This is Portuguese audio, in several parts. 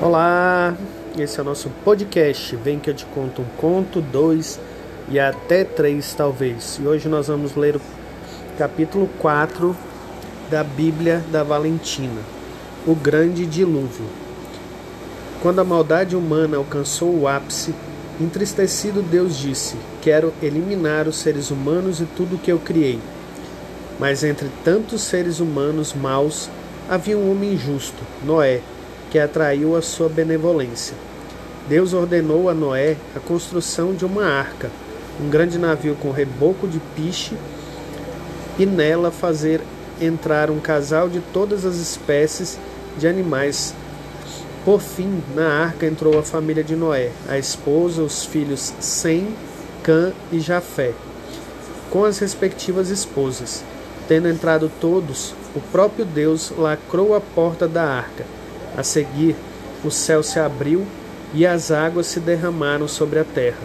Olá, esse é o nosso podcast. Vem que eu te conto um conto, dois e até três, talvez. E hoje nós vamos ler o capítulo 4 da Bíblia da Valentina, o Grande Dilúvio. Quando a maldade humana alcançou o ápice, entristecido Deus disse: Quero eliminar os seres humanos e tudo o que eu criei. Mas entre tantos seres humanos maus havia um homem justo, Noé que atraiu a sua benevolência. Deus ordenou a Noé a construção de uma arca, um grande navio com reboco de piche, e nela fazer entrar um casal de todas as espécies de animais. Por fim, na arca entrou a família de Noé, a esposa, os filhos Sem, Cã e Jafé, com as respectivas esposas. Tendo entrado todos, o próprio Deus lacrou a porta da arca a seguir, o céu se abriu e as águas se derramaram sobre a terra.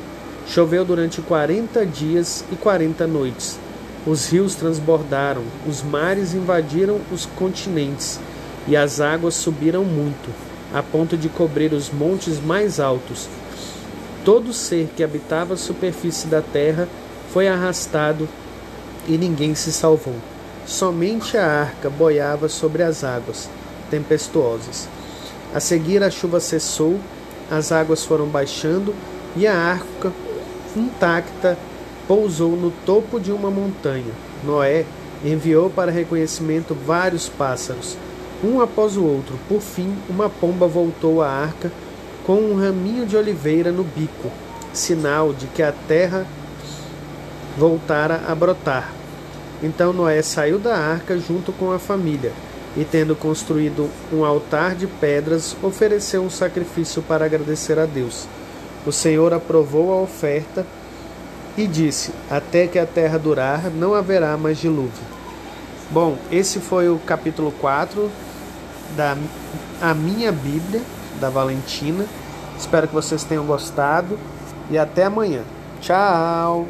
Choveu durante quarenta dias e quarenta noites. Os rios transbordaram, os mares invadiram os continentes, e as águas subiram muito, a ponto de cobrir os montes mais altos. Todo ser que habitava a superfície da terra foi arrastado e ninguém se salvou. Somente a arca boiava sobre as águas tempestuosas. A seguir, a chuva cessou, as águas foram baixando e a arca, intacta, pousou no topo de uma montanha. Noé enviou para reconhecimento vários pássaros, um após o outro. Por fim, uma pomba voltou à arca com um raminho de oliveira no bico, sinal de que a terra voltara a brotar. Então Noé saiu da arca junto com a família e, tendo construído um altar de pedras, ofereceu um sacrifício para agradecer a Deus. O Senhor aprovou a oferta e disse: Até que a terra durar, não haverá mais dilúvio. Bom, esse foi o capítulo 4 da A Minha Bíblia, da Valentina. Espero que vocês tenham gostado e até amanhã. Tchau!